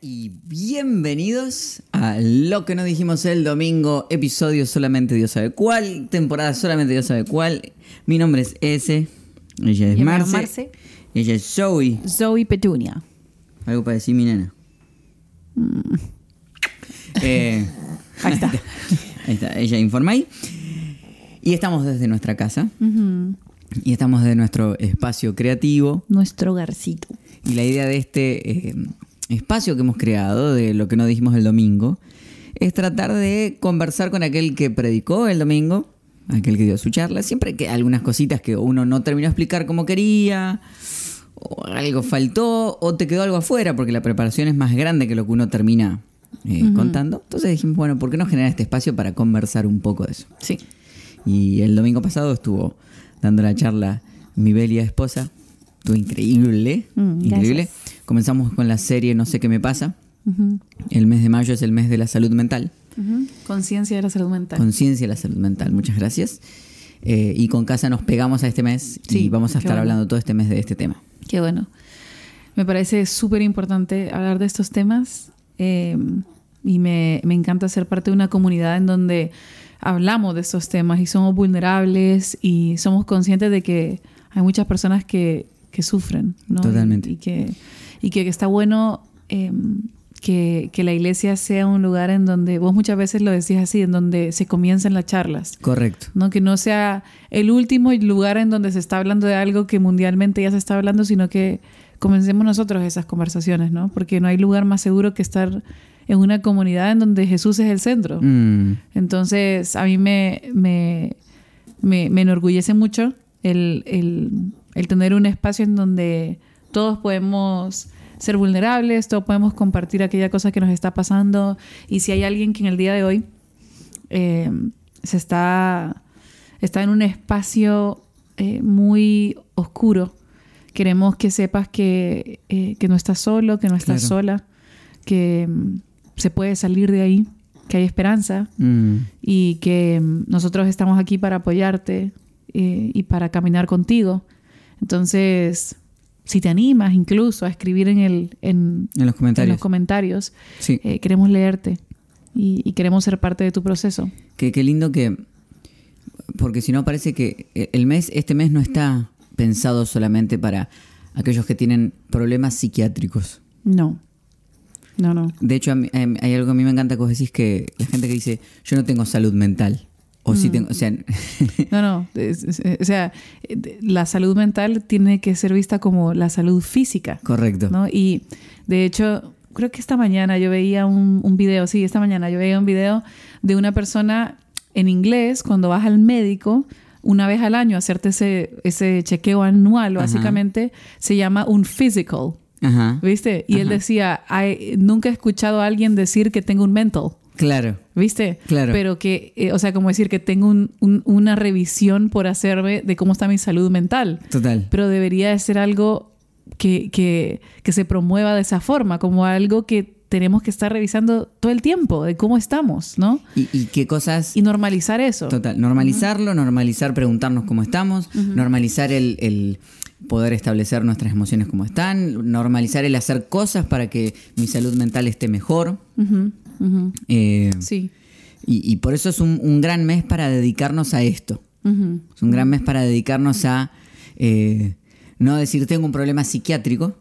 y bienvenidos a Lo que no dijimos el domingo, episodio solamente Dios sabe cuál, temporada solamente Dios sabe cuál. Mi nombre es S, ella es Marce, Marce. ella es Zoe. Zoe Petunia. Algo para decir mi nena. Eh, Ahí está. ahí está, ella informa ahí. Y estamos desde nuestra casa y estamos desde nuestro espacio creativo. Nuestro hogarcito. Y la idea de este eh, espacio que hemos creado, de lo que no dijimos el domingo, es tratar de conversar con aquel que predicó el domingo, aquel que dio su charla. Siempre que algunas cositas que uno no terminó de explicar como quería, o algo faltó, o te quedó algo afuera, porque la preparación es más grande que lo que uno termina eh, contando. Entonces dijimos, bueno, ¿por qué no generar este espacio para conversar un poco de eso? Sí. Y el domingo pasado estuvo dando la charla mi belia esposa. Estuvo increíble. Mm, increíble. gracias. Comenzamos con la serie No sé qué me pasa. El mes de mayo es el mes de la salud mental. Conciencia de la salud mental. Conciencia de la salud mental. Muchas gracias. Eh, y con casa nos pegamos a este mes y vamos a estar bueno. hablando todo este mes de este tema. Qué bueno. Me parece súper importante hablar de estos temas eh, y me, me encanta ser parte de una comunidad en donde hablamos de estos temas y somos vulnerables y somos conscientes de que hay muchas personas que, que sufren. ¿no? Totalmente. Y, y que, y que está bueno eh, que, que la iglesia sea un lugar en donde, vos muchas veces lo decís así, en donde se comienzan las charlas. Correcto. ¿no? Que no sea el último lugar en donde se está hablando de algo que mundialmente ya se está hablando, sino que comencemos nosotros esas conversaciones, ¿no? Porque no hay lugar más seguro que estar en una comunidad en donde Jesús es el centro. Mm, Entonces, a mí me, me, me, me enorgullece mucho el, el- el tener un espacio en donde todos podemos ser vulnerables, todos podemos compartir aquella cosa que nos está pasando. Y si hay alguien que en el día de hoy eh, se está, está en un espacio eh, muy oscuro, queremos que sepas que, eh, que no estás solo, que no estás Claro. sola, que mm, se puede salir de ahí, que hay esperanza mm, y que mm, nosotros estamos aquí para apoyarte y para caminar contigo. Entonces, si te animas incluso a escribir en, el, en, en los en comentarios. los comentarios, sí. eh, queremos leerte y, y queremos ser parte de tu proceso. Qué, qué lindo que. Porque si no, parece que el mes, este mes no está pensado solamente para aquellos que tienen problemas psiquiátricos. No, no, no. De hecho, mí- em, hay algo que a mí me encanta que vos decís que la gente que dice, yo no tengo salud mental. O Mm. sí tengo. O sea, No, no. es- es- o sea, eh, la salud mental tiene que ser vista como la salud física. correcto. ¿no? Y de hecho, creo que esta mañana yo veía un, un video, sí, esta mañana yo veía un video de una persona en inglés cuando vas al médico una vez al año a hacerte ese, ese chequeo anual, Ajá. básicamente se llama un physical, Ajá. ¿viste? Y él decía, "Ay, nunca he escuchado a alguien decir que tengo un mental. Claro. ¿Viste? Claro. Pero que, eh, o sea, como decir que tengo un- un- una revisión por hacerme de cómo está mi salud mental Total. pero debería de ser algo que, que, que se promueva de esa forma, como algo que tenemos que estar revisando todo el tiempo, de cómo estamos, ¿no? ¿Y, y qué cosas? Y normalizar eso. Total. Normalizarlo, normalizar preguntarnos cómo estamos, normalizar el, el poder establecer nuestras emociones como están, normalizar el hacer cosas para que mi salud mental esté mejor. Eh, Sí. y, y por eso es un, un gran mes para dedicarnos a esto. Ujú. Es un gran mes para dedicarnos a eh, no decir tengo un problema psiquiátrico,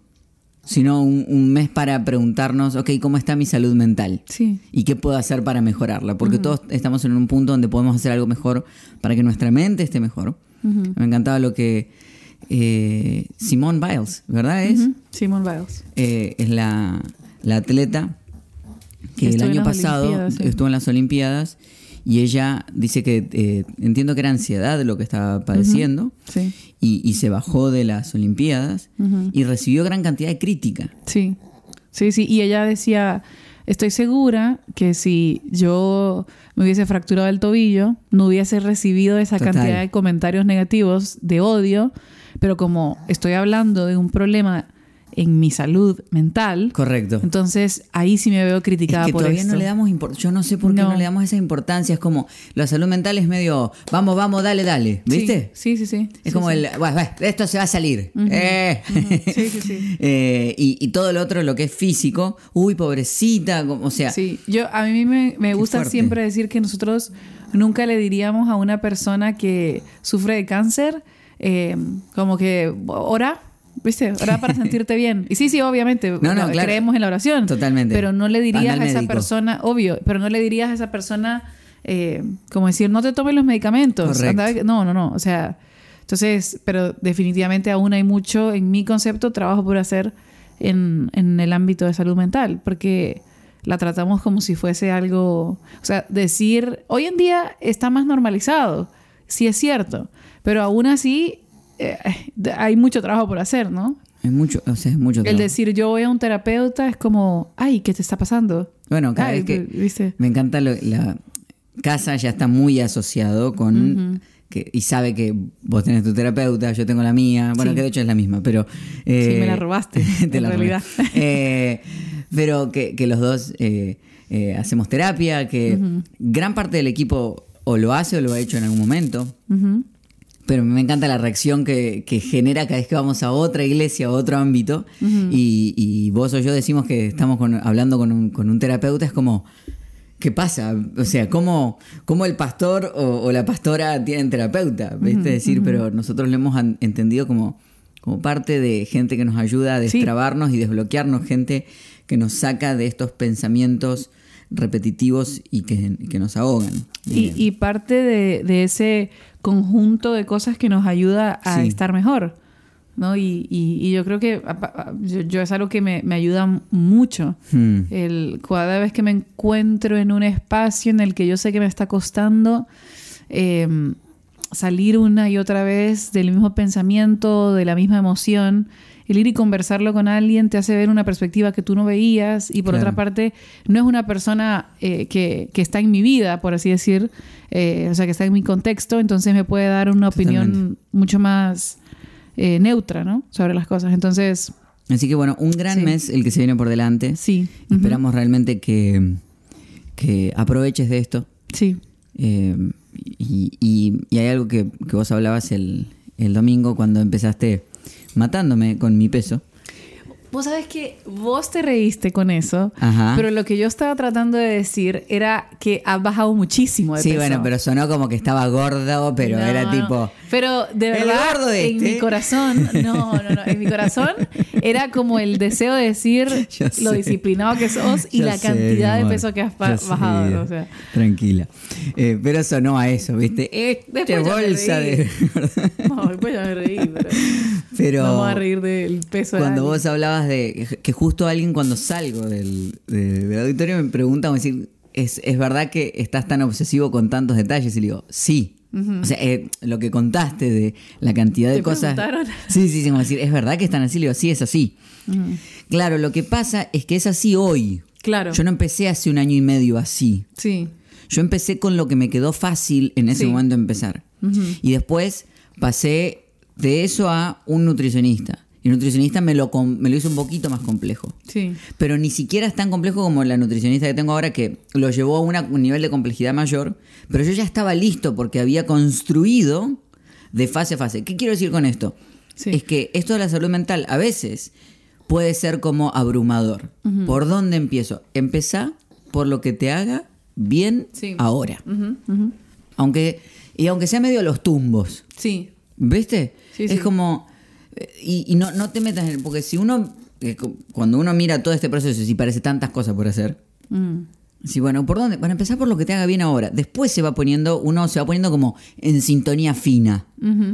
sino un, un mes para preguntarnos, ok, ¿cómo está mi salud mental? Sí. ¿Y qué puedo hacer para mejorarla? Porque todos estamos en un punto donde podemos hacer algo mejor para que nuestra mente esté mejor. Me encantaba lo que eh, Simone Biles, ¿verdad? Es. Simone Biles. Eh, es la, la atleta que el Estuvo año pasado sí. estuvo en las Olimpiadas y ella dice que eh, entiendo que era ansiedad lo que estaba padeciendo Sí. y, y se bajó de las Olimpiadas y recibió gran cantidad de crítica. Sí. Sí, sí. Y ella decía, estoy segura que si yo me hubiese fracturado el tobillo, no hubiese recibido esa Total. cantidad de comentarios negativos, de odio, pero como estoy hablando de un problema en mi salud mental. Correcto. Entonces ahí sí me veo criticada es que por todavía esto. no le damos importancia. Yo no sé por qué no. No. le damos esa importancia. Es como la salud mental es medio, vamos, vamos, dale, dale. ¿Viste? Sí, sí, sí. Es Sí, como sí. el, bueno, bueno, esto se va a salir. Eh. Sí, sí, sí. Eh, y, y todo lo otro, lo que es físico, uy, pobrecita, como- o sea, Sí, yo a mí me, me gusta fuerte. siempre decir que nosotros nunca le diríamos a una persona que sufre de cáncer eh, como que ora, ¿viste? Ora para sentirte bien. Y sí, sí, obviamente, no, bueno, claro. creemos en la oración. Totalmente. Pero no le dirías a esa persona, obvio, pero no le dirías a esa persona eh, como decir, no te tomes los medicamentos. Correcto. Anda- no, no, no. O sea, entonces, pero definitivamente aún hay mucho, en mi concepto, trabajo por hacer en, en el ámbito de salud mental, porque la tratamos como si fuese algo, o sea, decir, hoy en día está más normalizado, sí es cierto, pero aún así eh, hay mucho trabajo por hacer, ¿no? es mucho, o sea, es mucho El trabajo. decir yo voy a un terapeuta es como, ay, ¿qué te está pasando? Bueno, cada Ay, vez que ¿viste? me encanta lo- la casa ya está muy asociado con que, y sabe que vos tenés tu terapeuta, yo tengo la mía, bueno, Sí. que de hecho es la misma, pero eh, Sí, me la robaste, te en la robé. realidad. Eh, pero que, que los dos eh, eh, hacemos terapia, que gran parte del equipo o lo hace o lo ha hecho en algún momento. Ujú. Pero me encanta la reacción que, que genera cada vez que vamos a otra iglesia, a otro ámbito, y, y vos o yo decimos que estamos con- hablando con un, con un terapeuta, es como, ¿qué pasa? O sea, ¿cómo, cómo el pastor o, o la pastora tienen terapeuta? ¿Viste? Decir, pero nosotros lo hemos entendido como, como parte de gente que nos ayuda a Sí. destrabarnos y desbloquearnos, gente que nos saca de estos pensamientos repetitivos y que, que nos ahogan. Y, y parte de, de ese conjunto de cosas que nos ayuda a Sí. estar mejor. ¿no? Y, y- y yo creo que yo, yo es algo que me, me ayuda mucho. Hmm. El, cada vez que me encuentro en un espacio en el que yo sé que me está costando eh, salir una y otra vez del mismo pensamiento, de la misma emoción, el ir y conversarlo con alguien te hace ver una perspectiva que tú no veías y por Claro. otra parte no es una persona eh, que, que está en mi vida, por así decir, eh, o sea, que está en mi contexto, entonces me puede dar una opinión mucho más eh, neutra, ¿no? Sobre las cosas. Entonces, Así que bueno, un gran Sí. mes el que se viene por delante. sí. Esperamos realmente que, que aproveches de esto. Sí. Eh, y, y- y hay algo que, que vos hablabas el, el domingo cuando empezaste matándome con mi peso. Vos sabés que vos te reíste con eso, Ajá. pero lo que yo estaba tratando de decir era que has bajado muchísimo de Sí, peso. bueno, pero sonó como que estaba gordo, pero No, era no. tipo... Pero de verdad, en este. mi corazón, no, no, no, en mi corazón era como el deseo de decir lo disciplinado que sos y la sé, cantidad de peso que has sé. bajado. O sea. Tranquila. Eh, pero sonó a eso, ¿viste? Este Después bolsa reí. de... No, después ya me reí, pero, pero... vamos a reír del peso de Cuando vos hablabas de que justo alguien cuando salgo del, de- del auditorio me pregunta, decir, ¿es, ¿es verdad que estás tan obsesivo con tantos detalles? Y le digo, sí. O sea, eh, lo que contaste de la cantidad de ¿Te cosas... Sí, sí, sí, como decir, ¿es verdad que están así? Le digo, sí, es así. Claro, lo que pasa es que es así hoy. Claro. Yo no empecé hace un año y medio así. Sí. Yo empecé con lo que me quedó fácil en ese Sí. momento empezar. Y después pasé de eso a un nutricionista. Y el nutricionista me lo, me lo hizo un poquito más complejo. Sí. Pero ni siquiera es tan complejo como la nutricionista que tengo ahora, que lo llevó a una- un nivel de complejidad mayor. Pero yo ya estaba listo porque había construido de fase a fase. ¿Qué quiero decir con esto? Sí. Es que esto de la salud mental a veces puede ser como abrumador. ¿Por dónde empiezo? Empezá por lo que te haga bien Sí. ahora. Aunque, y aunque sea medio a los tumbos. Sí. ¿Viste? Sí, es como. Y, y no, no te metas en. Porque si uno. eh, cu- Cuando uno mira todo este proceso, si parece tantas cosas por hacer. Mm. Sí, bueno, ¿por dónde? Para empezar por lo que te haga bien ahora. Después se va poniendo, uno se va poniendo como en sintonía fina.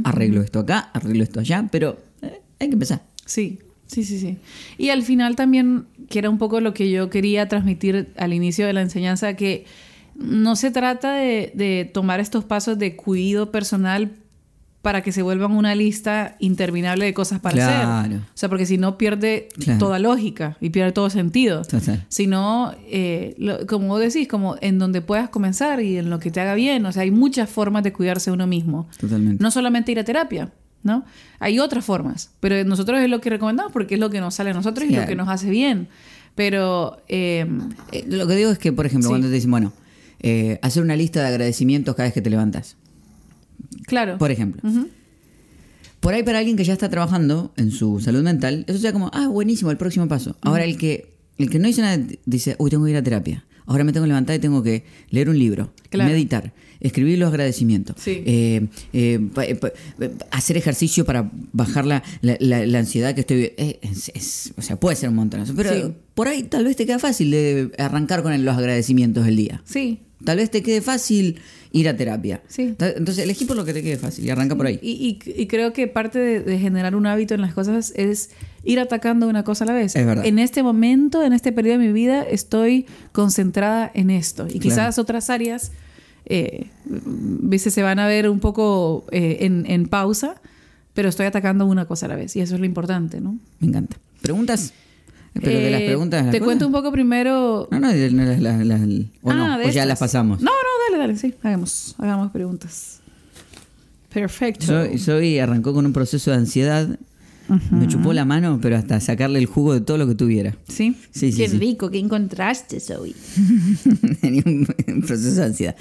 arreglo esto acá, arreglo esto allá, pero eh, hay que empezar. Sí, sí, sí, sí. Y al final también, que era un poco lo que yo quería transmitir al inicio de la enseñanza, que no se trata de, de tomar estos pasos de cuidado personal para que se vuelvan una lista interminable de cosas para Claro. hacer. O sea, porque si no pierde Claro. toda lógica y pierde todo sentido. Total. Sino, eh, lo- como vos decís, como en donde puedas comenzar y en lo que te haga bien. O sea, hay muchas formas de cuidarse uno mismo. Totalmente. No solamente ir a terapia, ¿no? Hay otras formas, pero nosotros es lo que recomendamos porque es lo que nos sale a nosotros y lo que nos hace bien. Pero eh, Eh, lo que digo es que, por ejemplo, Sí. cuando te dicen, bueno, eh, hacer una lista de agradecimientos cada vez que te levantas. Claro. Por ejemplo. Por ahí para alguien que ya está trabajando en su salud mental, eso sea como, ah, buenísimo, el próximo paso. Ahora el que el que no dice nada dice, uy, tengo que ir a terapia. Ahora me tengo que levantar y tengo que leer un libro, Claro. meditar, escribir los agradecimientos, Sí. eh, eh, pa- pa- hacer ejercicio para bajar la, la- la- la ansiedad que estoy... eh, es- es- o sea, puede ser un montón. Pero Sí. por ahí tal vez te queda fácil de arrancar con los agradecimientos del día. Sí. Tal vez te quede fácil ir a terapia. Sí. Entonces elegí por lo que te quede fácil y arranca por ahí. Y, y- y creo que parte de, de generar un hábito en las cosas es ir atacando una cosa a la vez. Es verdad. En este momento, en este periodo de mi vida, estoy concentrada en esto. Y quizás otras áreas, eh, se van a ver un poco eh, en, en pausa, pero estoy atacando una cosa a la vez. Y eso es lo importante, ¿no? Me encanta. ¿Preguntas? Pero de las Eh, preguntas. las Te cosas- cuento un poco primero. No, no, las- las- las- o no, Ah, de o ya las pasamos. No, no, dale, dale, sí. Hagamos, hagamos preguntas. Perfecto. Soy, soy arrancó con un proceso de ansiedad. Me chupó la mano, pero hasta sacarle el jugo de todo lo que tuviera. ¿Sí? Sí, sí, Qué sí. rico, qué encontraste, Zoe. Tenía un, un proceso de ansiedad.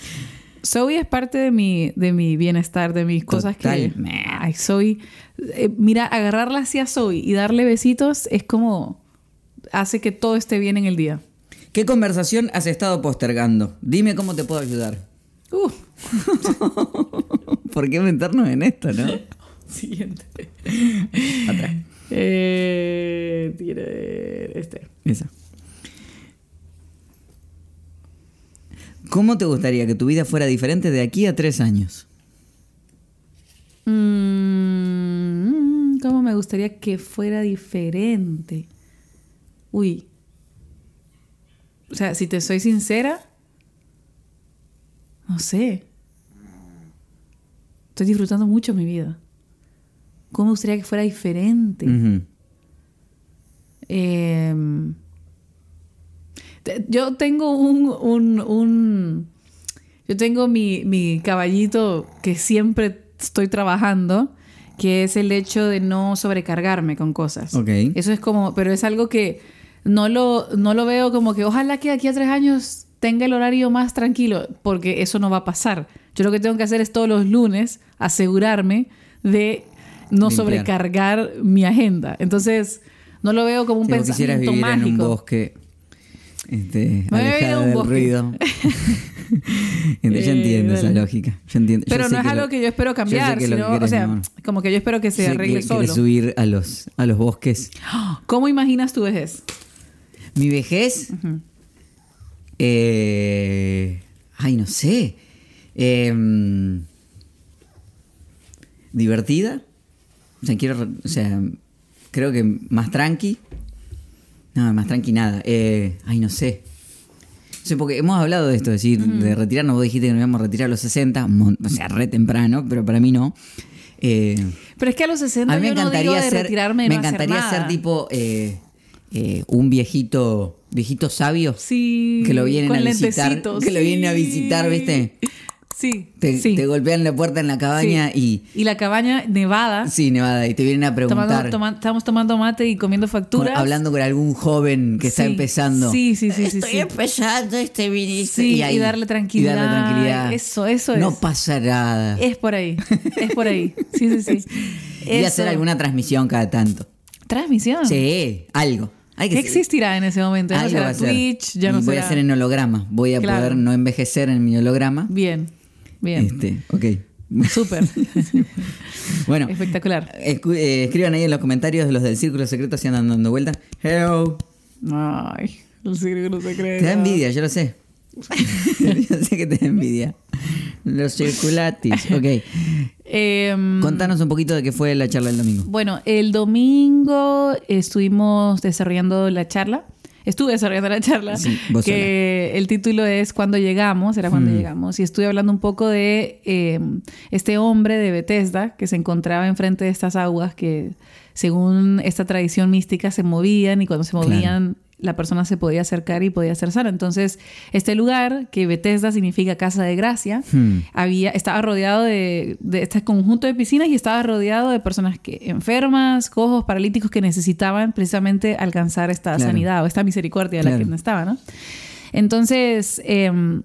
Zoe es parte de mi, de mi bienestar, de mis cosas que... Ay, Zoe... eh, mira, agarrarla hacia Zoe y darle besitos es como... Hace que todo esté bien en el día. ¿Qué conversación has estado postergando? Dime cómo te puedo ayudar. Uh, ¿Por qué meternos en esto, no? siguiente. Atrás. Eh, este. Esa. ¿Cómo te gustaría que tu vida fuera diferente de aquí a tres años? Mm, ¿Cómo me gustaría que fuera diferente? Uy. O sea, si te soy sincera, no sé. Estoy disfrutando mucho mi vida. ¿Cómo me gustaría que fuera diferente? Em, yo tengo un, un- un- yo tengo mi, mi caballito que siempre estoy trabajando, que es el hecho de no sobrecargarme con cosas. Ok. Eso es como, pero es algo que no lo, no lo veo como que ojalá que aquí a tres años tenga el horario más tranquilo, porque eso no va a pasar. Yo lo que tengo que hacer es todos los lunes asegurarme de no Limpiar. sobrecargar mi agenda. Entonces, no lo veo como un Si pensamiento vivir mágico. en un bosque este, alejado un del bosque. ruido. Entonces, yo Eh, entiendo esa dale. lógica. Yo entiendo. yo Pero no es algo lo- que yo espero cambiar, sino, o sea, como que yo espero que se arregle que solo. subir a los, a los bosques. ¿Cómo imaginas tu vejez? Mi vejez. eh, ay, no sé. Em, divertida. O sea, quiero. O sea, creo que más tranqui. No, más tranqui nada. Eh, ay, no sé. No sé, porque hemos hablado de esto, es decir, de retirarnos. Vos dijiste que nos íbamos a retirar a los 60, mon- o sea, re temprano, pero para mí no. Eh, Pero es que a los 60 a mí me yo no digo encantaría de ser, retirarme y me no hacer encantaría nada. ser tipo eh, eh, un viejito, viejito sabio Sí. que lo vienen con a visitar, que lo vienen a visitar, ¿viste? Sí. Te, sí. te golpean la puerta en la cabaña Sí. Y la cabaña nevada. y sí, Nevada, y te vienen a Tomando, preguntar, toma- estamos tomando mate y comiendo con- facturas. hablando con algún joven que está empezando. Sí, sí, sí, sí. Estoy empezando este ministro. Sí, y ahí- darle tranquilidad. Y darle tranquilidad. Eso, eso No es. pasa nada. Es por ahí. Es por ahí. Sí, sí, sí. y Eso. hacer alguna transmisión cada tanto. Transmisión. Sí, algo. Hay que ¿Qué existirá en ese momento? Ya no será. Twitch, ya no Y voy será... a hacer en holograma. Voy a Claro. poder no envejecer en mi holograma. Bien, bien. Este, ok. Súper. Bueno, Espectacular. eh, escriban ahí en los comentarios los del círculo secreto si andan dando vuelta. Hello. Ay, el círculo secreto. Te da envidia, yo lo sé. yo sé que te da envidia. Los circulatis. Ok. Em, Contanos un poquito de qué fue la charla del domingo. Bueno, el domingo estuvimos desarrollando la charla. Estuve desarrollando la charla. Sí, que el título es Cuando llegamos, era cuando Mm. llegamos. Y estuve hablando un poco de eh, este hombre de Bethesda que se encontraba enfrente de estas aguas que, según esta tradición mística, se movían y cuando se Claro. La persona se podía acercar y podía ser sana. Entonces, este lugar, que Bethesda significa casa de gracia, Hmm. había, estaba rodeado de, de este conjunto de piscinas y estaba rodeado de personas que, enfermas, cojos, paralíticos que necesitaban precisamente alcanzar esta Claro. sanidad o esta misericordia de la que estaba, ¿no? Entonces, em,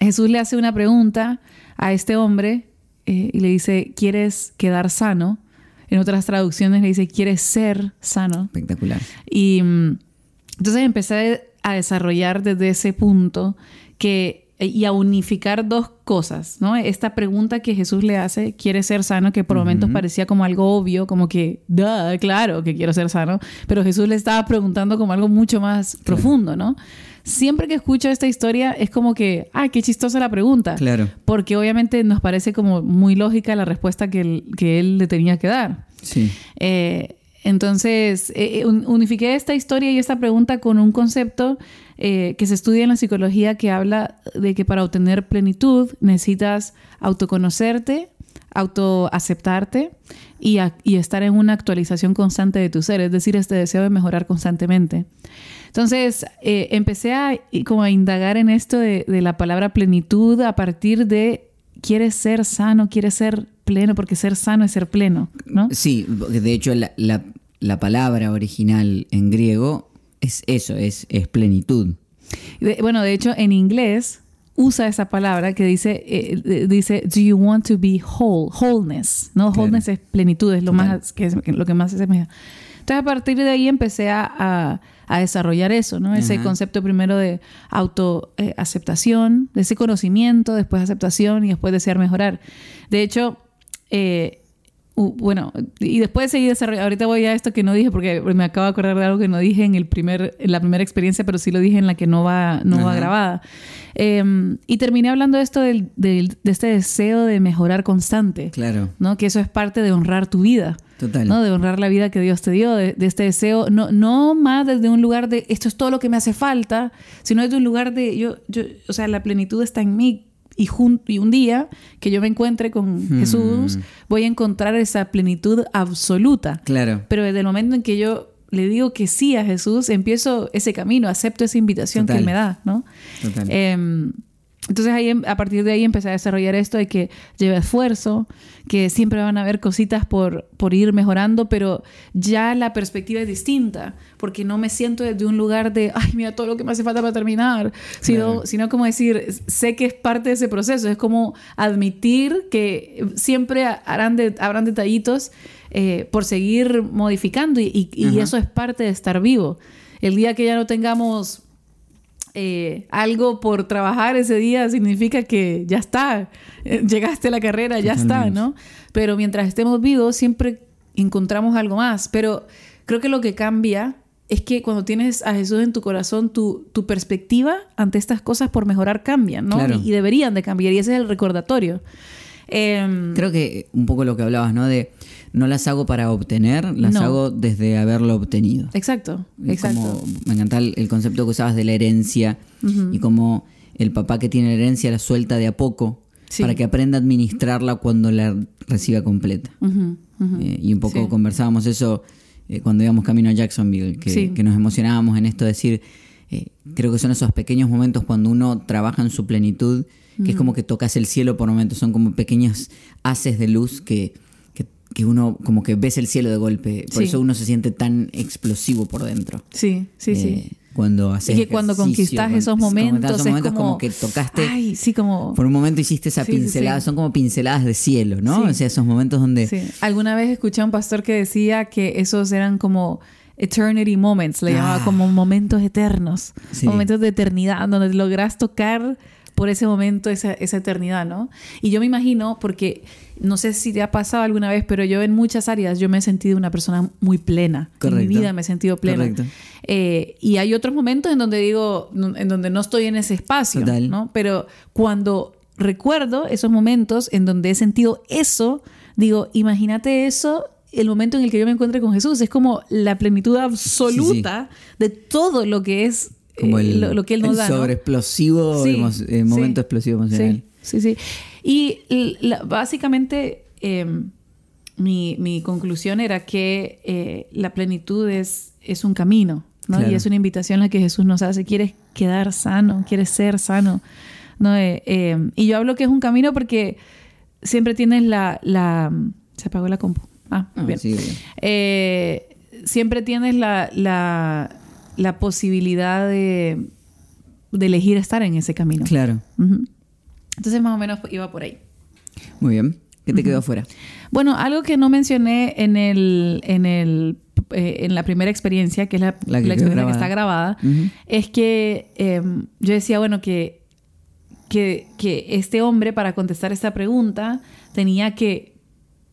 Jesús le hace una pregunta a este hombre eh, y le dice, ¿quieres quedar sano? En otras traducciones le dice, ¿quieres ser sano? Espectacular. Y entonces empecé a desarrollar desde ese punto que y a unificar dos cosas, ¿no? Esta pregunta que Jesús le hace, ¿quiere ser sano? Que por momentos parecía como algo obvio, como que, "Duh, claro que quiero ser sano, pero Jesús le estaba preguntando como algo mucho más profundo, ¿no? Siempre que escucho esta historia es como que, ay, qué chistosa la pregunta. Claro. Porque obviamente nos parece como muy lógica la respuesta que él, que él le tenía que dar. Sí. Eh, entonces, eh, eh, un- unifiqué esta historia y esta pregunta con un concepto eh, que se estudia en la psicología que habla de que para obtener plenitud necesitas autoconocerte, autoaceptarte y, y estar en una actualización constante de tu ser, es decir, este deseo de mejorar constantemente. Entonces, eh, empecé a, como a indagar en esto de, la palabra plenitud a partir de quieres ser sano, quieres ser pleno, porque ser sano es ser pleno, ¿no? Sí, de hecho la- la palabra original en griego es eso, es, es plenitud. De- bueno, de hecho, en inglés usa esa palabra que dice, eh, eh, dice, do you want to be whole? Wholeness, ¿no? Claro. Wholeness es plenitud, es lo, más, que es lo que más se asemeja. Entonces, a partir de ahí empecé a, a- a desarrollar eso, ¿no? Ese Ajá. concepto primero de autoaceptación, de ese conocimiento, después aceptación y después desear mejorar. De hecho, eh, Uh, bueno, y después seguir desarrollando. Ahorita voy a esto que no dije porque me acabo de acordar de algo que no dije en el primer, en la primera experiencia, pero sí lo dije en la que no va, no va grabada. Eh, y terminé hablando de esto del, del- de este deseo de mejorar constante, Claro, ¿no? Que eso es parte de honrar tu vida. total. ¿no? De honrar la vida que Dios te dio, de, de este deseo, no, no más desde un lugar de esto es todo lo que me hace falta, sino desde un lugar de yo, yo, o sea, la plenitud está en mí. Y, un día que yo me encuentre con Hmm. Jesús, voy a encontrar esa plenitud absoluta. Claro. Pero desde el momento en que yo le digo que sí a Jesús, empiezo ese camino, acepto esa invitación que. Él me da, ¿no? Total. Em, entonces ahí, em- a partir de ahí empecé a desarrollar esto de que lleva esfuerzo, que siempre van a haber cositas por, por ir mejorando, pero ya la perspectiva es distinta, porque no me siento desde un lugar de, ay, mira todo lo que me hace falta para terminar, sino, Claro. sino como decir, sé que es parte de ese proceso, es como admitir que siempre harán de- habrán detallitos eh, por seguir modificando y, y- y Ajá. eso es parte de estar vivo. El día que ya no tengamos eh, algo por trabajar ese día significa que ya está, eh, llegaste a la carrera, ya está. ¿no? Pero mientras estemos vivos siempre encontramos algo más. Pero creo que lo que cambia es que cuando tienes a Jesús en tu corazón, tu, tu perspectiva ante estas cosas por mejorar cambia, ¿no? Claro. Y, y deberían de cambiar y ese es el recordatorio. Em, Creo que un poco lo que hablabas, ¿no? De no las hago para obtener, las No. hago desde haberlo obtenido. exacto, exacto. como- me encanta el, el concepto que usabas de la herencia y como el papá que tiene la herencia la suelta de a poco Sí. para que aprenda a administrarla cuando la reciba completa. Eh, y un poco Sí. conversábamos eso eh, cuando íbamos camino a Jacksonville, que, Sí. que nos emocionábamos en esto de decir, eh, creo que son esos pequeños momentos cuando uno trabaja en su plenitud, que es como que tocas el cielo por momentos, son como pequeños haces de luz que, que, que uno como que ves el cielo de golpe, por Sí. eso uno se siente tan explosivo por dentro. Sí, sí, sí. Eh, Cuando haces Y que cuando conquistas esos momentos, esos es momentos como, como que tocaste Ay, sí, como... por un momento hiciste esa Sí, pincelada, son como pinceladas de cielo, ¿no? O sea, esos momentos donde Sí. Alguna vez escuché a un pastor que decía que esos eran como eternity moments, le llamaba Ah. como momentos eternos, Sí. momentos de eternidad, donde logras tocar por ese momento esa, esa eternidad, ¿no? Y yo me imagino, porque no sé si te ha pasado alguna vez, pero yo en muchas áreas yo me he sentido una persona muy plena. En mi Correcto. vida me he sentido plena. Correcto. Eh, y hay otros momentos en donde digo, en donde no estoy en ese espacio, Total. ¿no? Pero cuando recuerdo esos momentos en donde he sentido eso, digo, imagínate eso, el momento en el que yo me encuentre con Jesús. Es como la plenitud absoluta de todo lo que es como eh, el, lo, lo que Él nos el da. ¿no? sobreexplosivo, Sí, emo- eh, momento sí, explosivo emocional. Sí, sí, sí. Y la- básicamente em, mi, mi conclusión era que eh, la plenitud es, es un camino, ¿no? Claro. Y es una invitación la que Jesús nos hace. Quieres quedar sano, quieres ser sano. ¿no? Eh, eh, y yo hablo que es un camino porque siempre tienes la... la se apagó la compu. Ah, Ah, bien. sí, bien. Siempre tienes la, la, la posibilidad de, de elegir estar en ese camino. Claro. Entonces más o menos iba por ahí. Muy bien. ¿Qué te quedó afuera? Bueno, algo que no mencioné en el, en el eh, en la primera experiencia, que es la, La que la experiencia que está grabada, es que eh, yo decía, bueno, que, que, que este hombre para contestar esta pregunta tenía que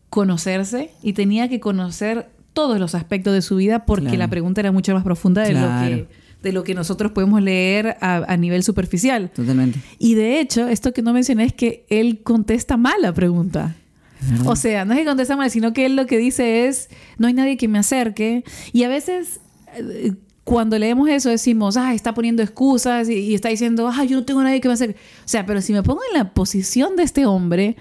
conocerse y tenía que conocer todos los aspectos de su vida porque Claro. la pregunta era mucho más profunda de, Claro. lo, que, de lo que nosotros podemos leer a, a nivel superficial. Totalmente. Y de hecho, esto que no mencioné es que él contesta mal la pregunta. O sea, no es que contesta mal, sino que él lo que dice es, no hay nadie que me acerque. Y a veces, eh, cuando leemos eso, decimos, ah, está poniendo excusas y, y está diciendo, ah, yo no tengo nadie que me acerque. O sea, pero si me pongo en la posición de este hombre,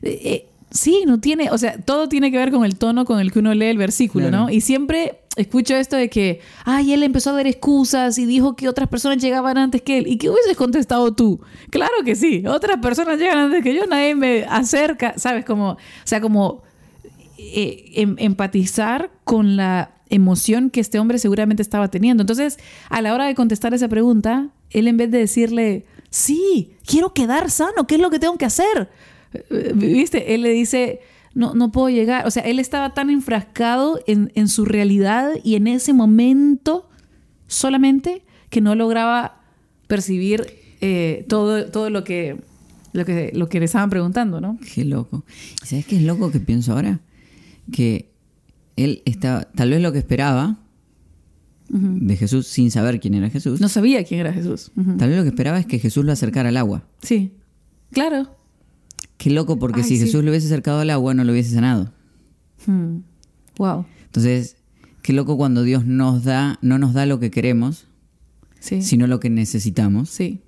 eh, eh, sí, no tiene, o sea, todo tiene que ver con el tono con el que uno lee el versículo, Claro. ¿no? Y siempre escucho esto de que, ay, él empezó a dar excusas y dijo que otras personas llegaban antes que él. ¿Y qué hubieses contestado tú? Claro que sí, otras personas llegan antes que yo, nadie me acerca, ¿sabes? Como, o sea, como eh, em- empatizar con la emoción que este hombre seguramente estaba teniendo. Entonces, a la hora de contestar esa pregunta, él en vez de decirle, sí, quiero quedar sano, ¿qué es lo que tengo que hacer? ¿Viste? Él le dice, no, no puedo llegar. O sea, él estaba tan enfrascado en, en su realidad y en ese momento solamente que no lograba percibir eh, todo, todo lo que, lo, que, lo que le estaban preguntando, ¿no? Qué loco. ¿Y ¿Sabes qué es loco que pienso ahora? Que él estaba, tal vez lo que esperaba de Jesús sin saber quién era Jesús, No sabía quién era Jesús. Tal vez lo que esperaba es que Jesús lo acercara al agua. Sí, claro. Qué loco, porque Ay, si sí. Jesús lo hubiese acercado al agua, no lo hubiese sanado. Hmm. Wow. Entonces, qué loco cuando Dios nos da, no nos da lo que queremos, Sí. sino lo que necesitamos. Sí.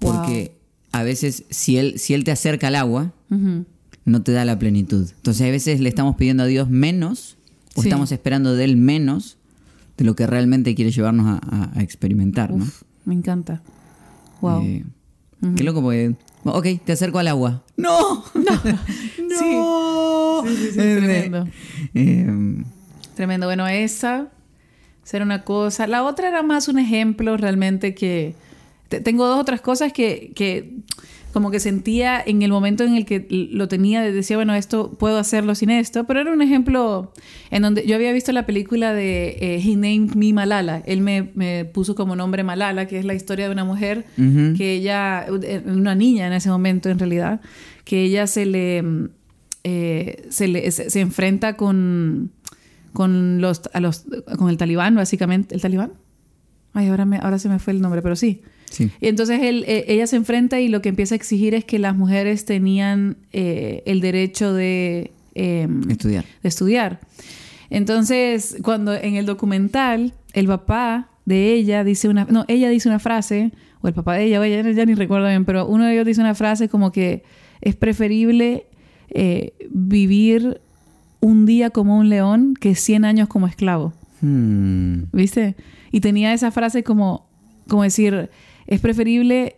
Porque a veces, si él, si él te acerca al agua, no te da la plenitud. Entonces, a veces le estamos pidiendo a Dios menos, o Sí. estamos esperando de él menos de lo que realmente quiere llevarnos a, a- a experimentar, ¿no? Me encanta. Wow. Eh, Qué loco, porque. Ok, te acerco al agua. ¡No! ¡No! Sí, sí, sí, Eh, tremendo. eh, Tremendo. Bueno, esa será una cosa. La otra era más un ejemplo realmente que... te- Tengo dos otras cosas que, que como que sentía en el momento en el que lo tenía, decía, bueno, esto puedo hacerlo sin esto, pero era un ejemplo en donde yo había visto la película de eh, He Named Me Malala. Él me, me puso como nombre Malala, que es la historia de una mujer Ujú. que ella, eh, una niña en ese momento en realidad, que ella se le, eh, se, le se, se enfrenta con, con, los, a los, con el talibán, básicamente. ¿El talibán? Ay, ahora, me, ahora se me fue el nombre, pero sí. Sí. Y entonces él, eh, ella se enfrenta y lo que empieza a exigir es que las mujeres tenían eh, el derecho de, eh, Estudiar. de estudiar. Entonces, cuando en el documental el papá de ella dice una, no, ella dice una frase, o el papá de ella, o ella ya ni recuerdo bien, pero uno de ellos dice una frase como que es preferible eh, vivir un día como un león que 100 años como esclavo. Hmm. ¿Viste? Y tenía esa frase como, como decir, es preferible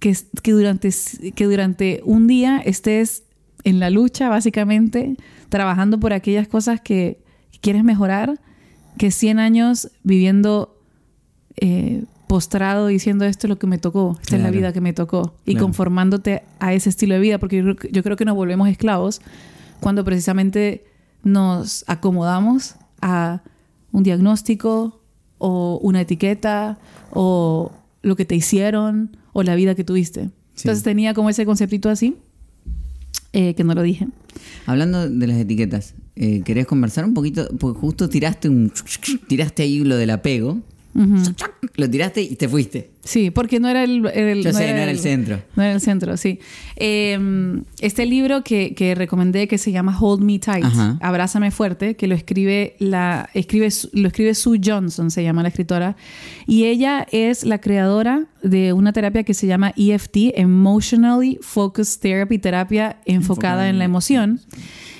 que, que, durante, que durante un día estés en la lucha, básicamente, trabajando por aquellas cosas que quieres mejorar, que 100 años viviendo eh, postrado diciendo esto es lo que me tocó, esta es la vida que me tocó, y Claro. conformándote a ese estilo de vida, porque yo creo, que- yo creo que nos volvemos esclavos cuando precisamente nos acomodamos a un diagnóstico o una etiqueta o lo que te hicieron o la vida que tuviste. Sí. Entonces tenía como ese conceptito así, eh, que no lo dije. Hablando de las etiquetas, eh, ¿querés conversar un poquito? Porque justo tiraste un. Tiraste ahí lo del apego. Ujú. Lo tiraste y te fuiste. Sí, porque no era el... el- Yo sé, no era el centro. No era el centro, sí. Eh, este libro que, que recomendé que se llama Hold Me Tight, Ajá. Abrázame Fuerte, que lo escribe, la, escribe, lo escribe Sue Johnson, se llama la escritora. Y ella es la creadora de una terapia que se llama EFT, Emotionally Focused Therapy, terapia enfocada, Enfocada en en- la emoción.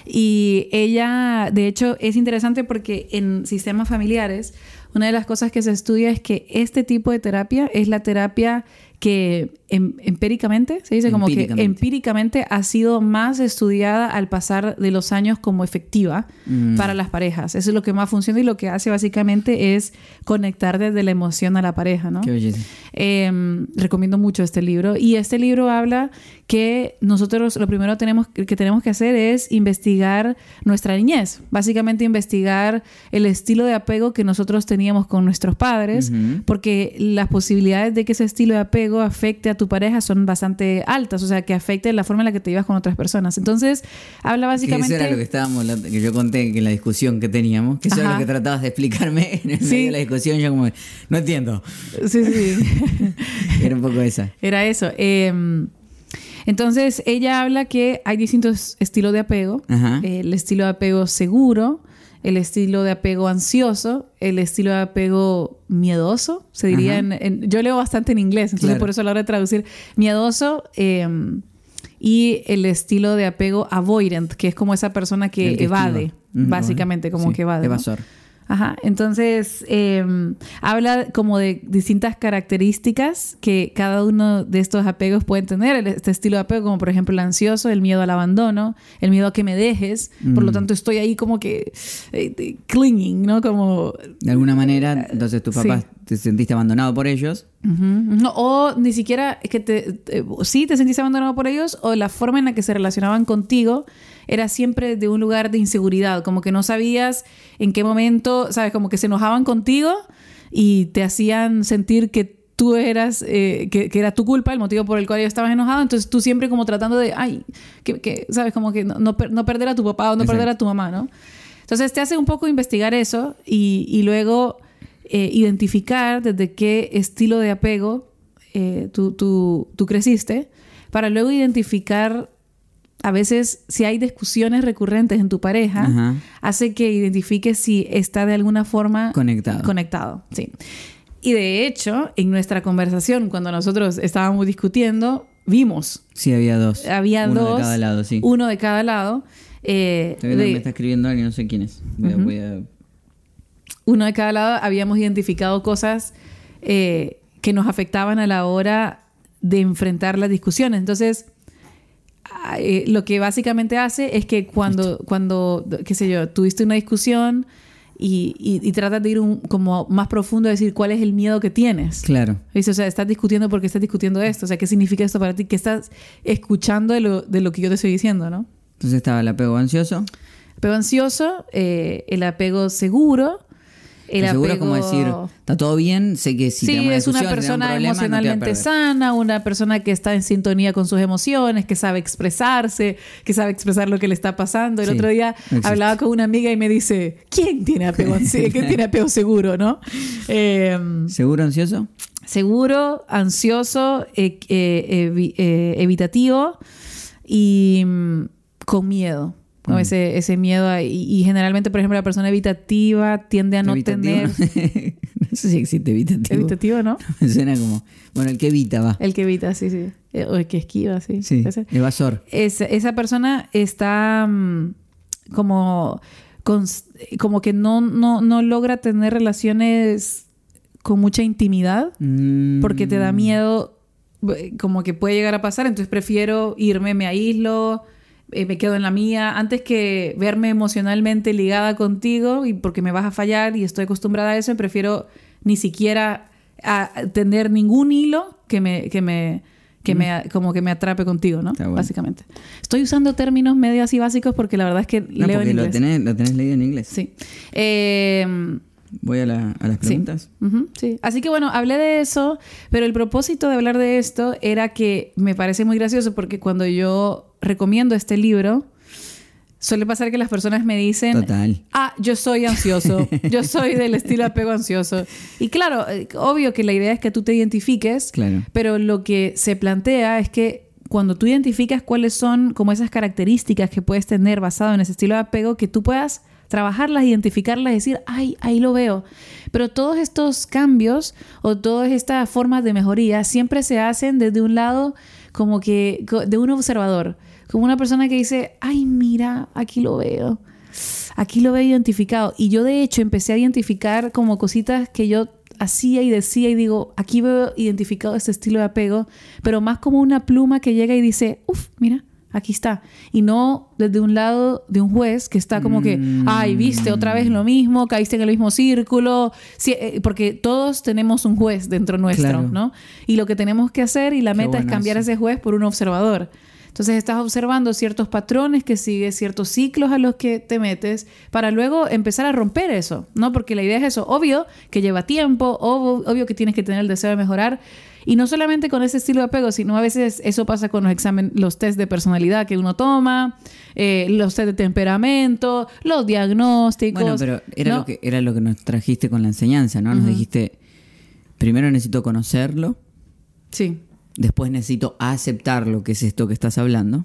Y ella, de hecho, es interesante porque en sistemas familiares, una de las cosas que se estudia es que este tipo de terapia es la terapia que em- empíricamente, se dice como que Empíricamente. ha sido más estudiada al pasar de los años como efectiva Mm. para las parejas. Eso es lo que más funciona y lo que hace básicamente es conectar desde la emoción a la pareja, ¿no? Qué belleza. Eh, recomiendo mucho este libro. Y este libro habla que nosotros lo primero tenemos, que tenemos que hacer es investigar nuestra niñez. Básicamente investigar el estilo de apego que nosotros teníamos con nuestros padres, porque las posibilidades de que ese estilo de apego afecte a tu pareja son bastante altas, o sea, que afecte la forma en la que te llevas con otras personas. Entonces, habla Que básicamente... eso era lo que estábamos, que yo conté que en la discusión que teníamos, que eso era Ajá. lo que tratabas de explicarme en el Sí. medio de la discusión, yo como, no entiendo. Sí, sí. Era un poco esa. Era eso. Eh, entonces, ella habla que hay distintos estilos de apego. El estilo de apego seguro, el estilo de apego ansioso, el estilo de apego miedoso, se diría en, en- Yo leo bastante en inglés, entonces Claro. por eso a la hora de traducir, miedoso eh, y el estilo de apego avoidant, que es como esa persona que, evade, esquiva. Ujú, básicamente, como sí, que evade. ¿no? Ajá, entonces eh, habla como de distintas características que cada uno de estos apegos pueden tener. Este estilo de apego, como por ejemplo el ansioso, el miedo al abandono, el miedo a que me dejes. Por lo Mm. tanto, estoy ahí como que eh, eh, clinging, ¿no? Como De alguna manera, entonces tus papás Sí. te sentiste abandonado por ellos. Ujú. No, o ni siquiera es que te, te- sí te sentiste abandonado por ellos o la forma en la que se relacionaban contigo era siempre de un lugar de inseguridad, como que no sabías en qué momento, sabes, como que se enojaban contigo y te hacían sentir que tú eras, eh, que, que era tu culpa el motivo por el cual estabas enojado, entonces tú siempre como tratando de, ay, que, que, sabes, como que no, no per- no perder a tu papá o no Exacto. perder a tu mamá, ¿no? Entonces te hace un poco investigar eso y, y luego eh, identificar desde qué estilo de apego eh, tú, tú- tú creciste, para luego identificar a veces si hay discusiones recurrentes en tu pareja, Ajá. hace que identifiques si está de alguna forma Conectado. conectado. Sí. Y de hecho, en nuestra conversación, cuando nosotros estábamos discutiendo, vimos, Sí, había dos. había Uno dos, de cada lado, sí. uno de cada lado. eh, de- me está escribiendo alguien, no sé quién es. Voy a- voy a- uno de cada lado habíamos identificado cosas eh, que nos afectaban a la hora de enfrentar las discusiones. Entonces, eh, lo que básicamente hace es que cuando, cuando qué sé yo, tuviste una discusión y, y- y tratas de ir un- como más profundo a decir cuál es el miedo que tienes. Claro. ¿Viste? O sea, estás discutiendo porque estás discutiendo esto. O sea, ¿qué significa esto para ti? ¿Qué estás escuchando de lo, de lo que yo te estoy diciendo, no? Entonces estaba el apego ansioso. Apego ansioso, eh, el apego seguro, el Que seguro es como decir, está todo bien, sé que si sí, es una un persona problema, emocionalmente sana, una persona que está en sintonía con sus emociones, que sabe expresarse, que sabe expresar lo que le está pasando. El Sí, otro día existe. hablaba con una amiga y me dice, ¿quién tiene apego, ansi- ¿quién tiene apego seguro? ¿no? Eh, ¿Seguro ansioso? seguro, ansioso, eh, eh, evi- eh, evitativo y mm, con miedo. ¿No? Mm. Ese, ese miedo. a- y, y generalmente, por ejemplo, la persona evitativa tiende a no tener... no sé si existe evitativo. Evitativo, ¿no? Me suena como, bueno, el que evita va. El que evita, sí, sí. Eh, O el que esquiva, sí. Sí, evasor. Es- esa persona está mm, como, cons- como que no, no, no logra tener relaciones con mucha intimidad Mm, porque te da miedo eh, como que puede llegar a pasar, entonces prefiero irme, me aíslo, eh, me quedo en la mía, antes que verme emocionalmente ligada contigo y porque me vas a fallar y estoy acostumbrada a eso, prefiero ni siquiera a- tener ningún hilo que me, que me, que me, como que me atrape contigo, ¿no? Bueno. Básicamente. Estoy usando términos medio así básicos porque la verdad es que No, leo en porque lo inglés. tenés, lo tenés leído en inglés. Sí. Eh, Voy a, la- a las Sí. preguntas. Sí. Así que bueno, hablé de eso, pero el propósito de hablar de esto era que me parece muy gracioso porque cuando yo recomiendo este libro, suele pasar que las personas me dicen, Total. ah, yo soy ansioso, yo soy del estilo apego ansioso. Y claro, eh, obvio que la idea es que tú te identifiques, Claro. pero lo que se plantea es que cuando tú identificas cuáles son como esas características que puedes tener basado en ese estilo de apego, que tú puedas trabajarlas, identificarlas y decir, ay, ahí lo veo. Pero todos estos cambios o todas estas formas de mejoría siempre se hacen desde un lado como que de un observador, como una persona que dice, ay, mira, aquí lo veo. aquí lo veo identificado. Y yo de hecho empecé a identificar como cositas que yo hacía y decía y digo, aquí veo identificado este estilo de apego, pero más como una pluma que llega y dice, uff, mira, aquí está. Y no desde un lado de un juez que está como que, ay, viste otra vez lo mismo, caíste en el mismo círculo, sí, eh, porque todos tenemos un juez dentro nuestro, Claro. ¿no? Y lo que tenemos que hacer y la Qué meta es cambiar eso. ese juez por un observador. Entonces estás observando ciertos patrones que sigues, ciertos ciclos a los que te metes para luego empezar a romper eso, ¿no? Porque la idea es eso, obvio que lleva tiempo, ob- obvio que tienes que tener el deseo de mejorar y no solamente con ese estilo de apego, sino a veces eso pasa con los exámenes, los test de personalidad que uno toma, eh, los test de temperamento, los diagnósticos. Bueno, pero era, ¿no? lo que, era lo que nos trajiste con la enseñanza, ¿no? Nos dijiste, primero necesito conocerlo, Sí. Después necesito aceptar lo que es esto que estás hablando,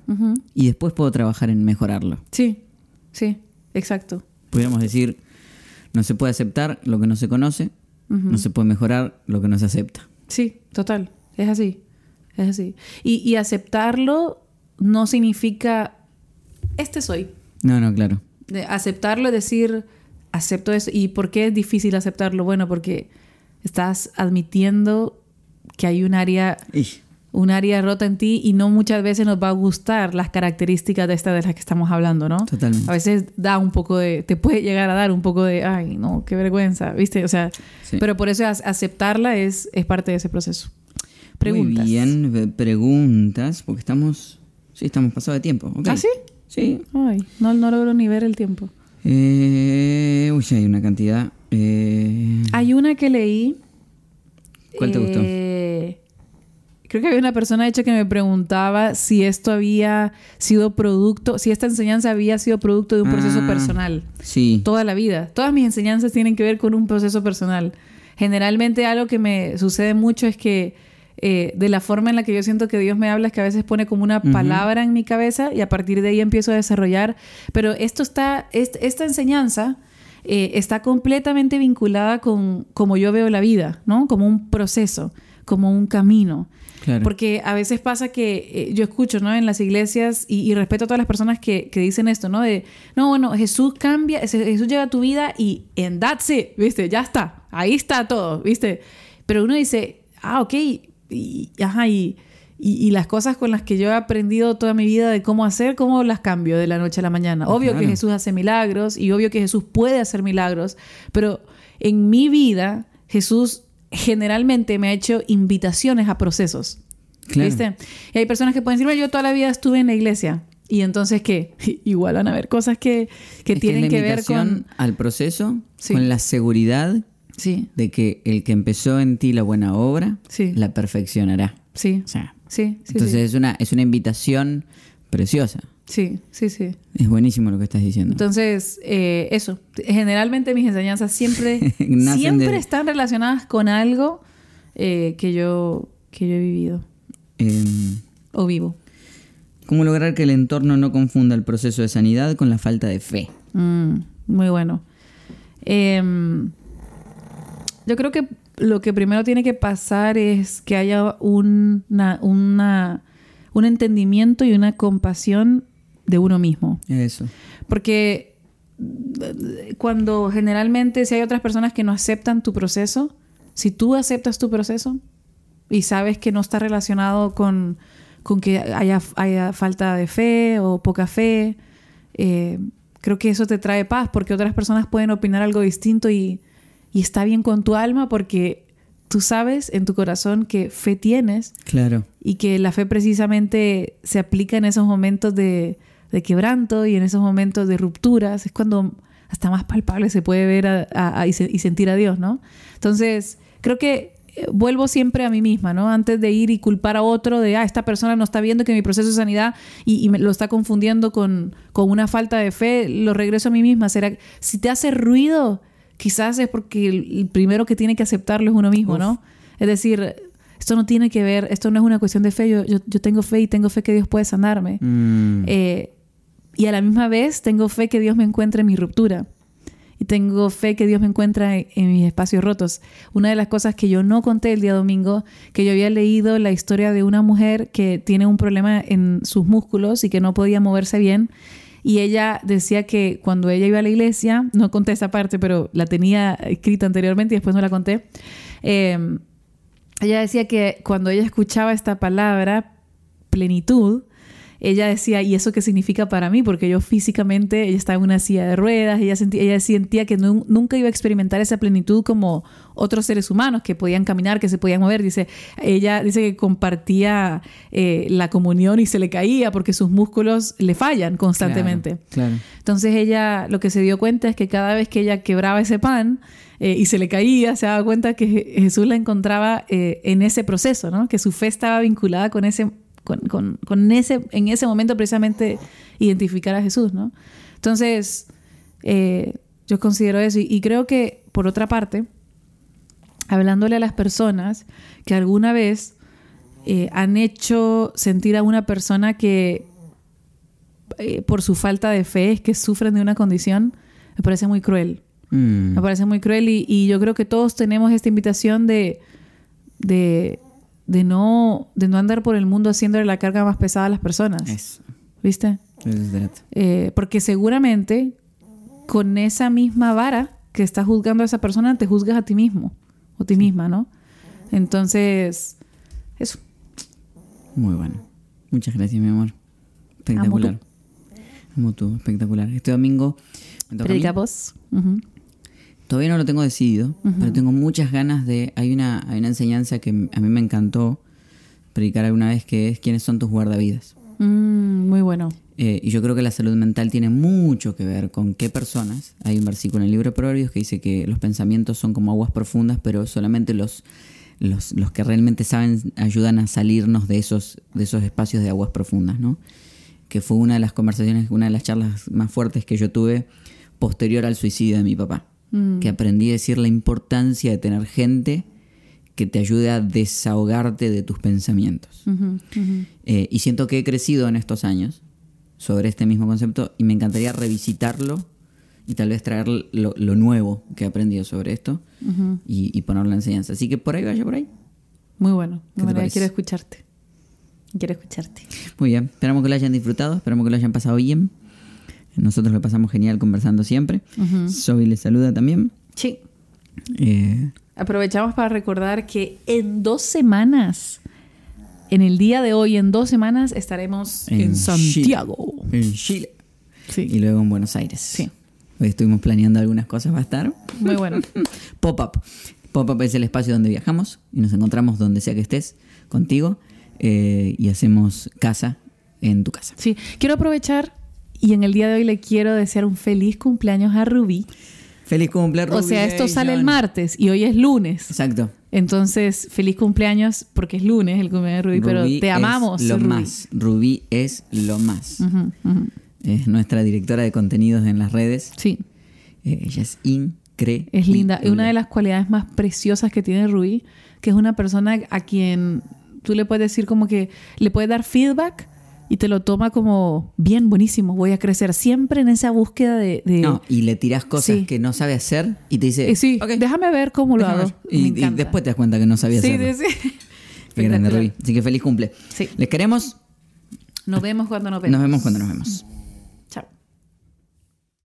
y después puedo trabajar en mejorarlo. Sí, sí, exacto. Pudiéramos decir, no se puede aceptar lo que no se conoce, no se puede mejorar lo que no se acepta. Sí, total. Es así. Es así. Y, y aceptarlo no significa, este soy. No, no, claro. De aceptarlo es decir, acepto eso. ¿Y por qué es difícil aceptarlo? Bueno, porque estás admitiendo que hay un área, un área rota en ti y no muchas veces nos va a gustar las características de esta de las que estamos hablando, ¿no? Totalmente. A veces da un poco de, te puede llegar a dar un poco de, ay, no, qué vergüenza, ¿viste? O sea, Sí. pero por eso aceptarla es, es parte de ese proceso. Preguntas. Muy bien, preguntas, porque estamos, sí, estamos pasados de tiempo. ¿Ah, sí? Sí. Ay, no, no logro ni ver el tiempo. Eh, uy, hay una cantidad. Eh, Hay una que leí. ¿Cuál te gustó? Creo que había una persona, de hecho, que me preguntaba si esto había sido producto, si esta enseñanza había sido producto de un proceso Ah. personal. sí. Toda la vida. Todas mis enseñanzas tienen que ver con un proceso personal. Generalmente algo que me sucede mucho es que eh, de la forma en la que yo siento que Dios me habla es que a veces pone como una palabra en mi cabeza y a partir de ahí empiezo a desarrollar. Pero esto está, est- esta enseñanza eh, está completamente vinculada con como yo veo la vida, ¿no? Como un proceso, como un camino. Claro. Porque a veces pasa que eh, yo escucho, ¿no? En las iglesias y, y respeto a todas las personas que, que dicen esto, ¿no? De, no, bueno, Jesús cambia, Jesús llega a tu vida y en that's it, ¿viste? Ya está, ahí está todo, ¿viste? Pero uno dice, ah, ok, y, ajá, y, y, y las cosas con las que yo he aprendido toda mi vida de cómo hacer, ¿cómo las cambio de la noche a la mañana? Obvio que. Jesús hace milagros y obvio que Jesús puede hacer milagros, pero en mi vida Jesús generalmente me ha hecho invitaciones a procesos. Claro. ¿Viste? Y hay personas que pueden decir, "Bueno, yo toda la vida estuve en la iglesia. Y entonces, ¿qué? Igual van a haber cosas que, que tienen que, ver con... al proceso Sí. con la seguridad Sí, de que el que empezó en ti la buena obra Sí. la perfeccionará. sí, O sea, sí, entonces es una es una invitación preciosa. Sí, sí, sí. Es buenísimo lo que estás diciendo. Entonces, eh, eso. Generalmente mis enseñanzas siempre, siempre de- están relacionadas con algo eh, que, yo, que yo he vivido Em, o vivo. ¿Cómo lograr que el entorno no confunda el proceso de sanidad con la falta de fe? Mm, muy bueno. Em, yo creo que lo que primero tiene que pasar es que haya una, una- un entendimiento y una compasión de uno mismo. Eso. Porque eh, cuando generalmente si hay otras personas que no aceptan tu proceso, si tú aceptas tu proceso y sabes que no está relacionado con, con que haya, haya falta de fe o poca fe, eh, creo que eso te trae paz porque otras personas pueden opinar algo distinto y, y está bien con tu alma porque tú sabes en tu corazón que fe tienes Claro. y que la fe precisamente se aplica en esos momentos de, de quebranto y en esos momentos de rupturas. Es cuando hasta más palpable se puede ver a- a- a- y, se- y sentir a Dios, ¿no? Entonces, creo que eh, vuelvo siempre a mí misma, ¿no? Antes de ir y culpar a otro de, ah, esta persona no está viendo que mi proceso de sanidad y, y me lo está confundiendo con, con una falta de fe, lo regreso a mí misma. ¿Será, si te hace ruido, quizás es porque el, el primero que tiene que aceptarlo es uno mismo, ¿no? Es decir, esto no tiene que ver, esto no es una cuestión de fe, yo, yo, yo tengo fe y tengo fe que Dios puede sanarme. Mm, Eh, y a la misma vez tengo fe que Dios me encuentre en mi ruptura. Y tengo fe que Dios me encuentra en, mis espacios rotos. Una de las cosas que yo no conté el día domingo, que yo había leído la historia de una mujer que tiene un problema en sus músculos y que no podía moverse bien. Y ella decía que cuando ella iba a la iglesia, no conté esa parte, pero la tenía escrita anteriormente y después no la conté. eh, ella decía que cuando ella escuchaba esta palabra, plenitud, ella decía, ¿y eso qué significa para mí? Porque yo físicamente, ella estaba en una silla de ruedas, ella sentía, ella sentía que nu- nunca iba a experimentar esa plenitud como otros seres humanos que podían caminar, que se podían mover. Dice, ella dice que compartía eh, la comunión y se le caía porque sus músculos le fallan constantemente. Claro. Entonces ella lo que se dio cuenta es que cada vez que ella quebraba ese pan eh, y se le caía, se daba cuenta que Je- Jesús la encontraba eh, en ese proceso, ¿no? Que su fe estaba vinculada con ese, con, con- con ese, en ese momento precisamente identificar a Jesús, ¿no? Entonces, eh, yo considero eso y, y creo que, por otra parte, hablándole a las personas que alguna vez eh, han hecho sentir a una persona que eh, por su falta de fe es que sufren de una condición, me parece muy cruel. Mm. Me parece muy cruel y, y yo creo que todos tenemos esta invitación de, de, de no, de no andar por el mundo haciéndole la carga más pesada a las personas. Eso. ¿Viste? Eso. Eh, porque seguramente con esa misma vara que estás juzgando a esa persona, te juzgas a ti mismo o ti misma, ¿no? Entonces, eso. Muy bueno. Muchas gracias, mi amor. Espectacular. Amo tú, espectacular. Este domingo me toca a mí. Predica vos. Ujú. Todavía no lo tengo decidido, pero tengo muchas ganas de... Hay una, hay una enseñanza que a mí me encantó predicar alguna vez que es quiénes son tus guardavidas. Mm, muy bueno. Eh, y yo creo que la salud mental tiene mucho que ver con qué personas. Hay un versículo en el libro de Proverbios que dice que los pensamientos son como aguas profundas, pero solamente los, los, los que realmente saben ayudan a salirnos de esos, de esos espacios de aguas profundas, ¿no? Que fue una de las conversaciones, una de las charlas más fuertes que yo tuve posterior al suicidio de mi papá. Que aprendí a decir la importancia de tener gente que te ayude a desahogarte de tus pensamientos. Eh, y siento que he crecido en estos años sobre este mismo concepto y me encantaría revisitarlo y tal vez traer lo, lo nuevo que he aprendido sobre esto y, y ponerlo en enseñanza. Así que por ahí vaya por ahí. Muy bueno. ¿Qué te Bueno, quiero escucharte. Quiero escucharte. Muy bien, esperamos que lo hayan disfrutado, esperamos que lo hayan pasado bien. Nosotros lo pasamos genial conversando siempre. Soy les saluda también. Sí. Eh, Aprovechamos para recordar que en dos semanas, en el día de hoy, en dos semanas, estaremos en, En Santiago. en Chile y Sí. luego en Buenos Aires. Sí. Hoy estuvimos planeando algunas cosas, va a estar. Muy bueno. Pop-up. Pop-up es el espacio donde viajamos y nos encontramos donde sea que estés contigo eh, y hacemos casa en tu casa. Sí. Quiero aprovechar y en el día de hoy le quiero desear un feliz cumpleaños a Ruby. Feliz cumpleaños. O sea, esto sale el martes y hoy es lunes. Exacto. Entonces, feliz cumpleaños porque es lunes el cumpleaños de Ruby, pero Rubí te es amamos. lo más. Rubí es lo más. Es nuestra directora de contenidos en las redes. Sí. Eh, ella es increíble. Es linda. Es una de las cualidades más preciosas que tiene Rubí, que es una persona a quien tú le puedes decir como que le puedes dar feedback y te lo toma como bien, buenísimo, voy a crecer. Siempre en esa búsqueda de... de- No, y le tiras cosas Sí. que no sabe hacer y te dice, Eh, sí, "Ok, déjame ver cómo lo déjame hago. ver". Y, después te das cuenta que no sabía Sí, hacerlo. sí, sí. Qué grande. Rubí. Así que feliz cumple. Sí. Les queremos. Nos vemos cuando nos vemos. Nos vemos cuando nos vemos.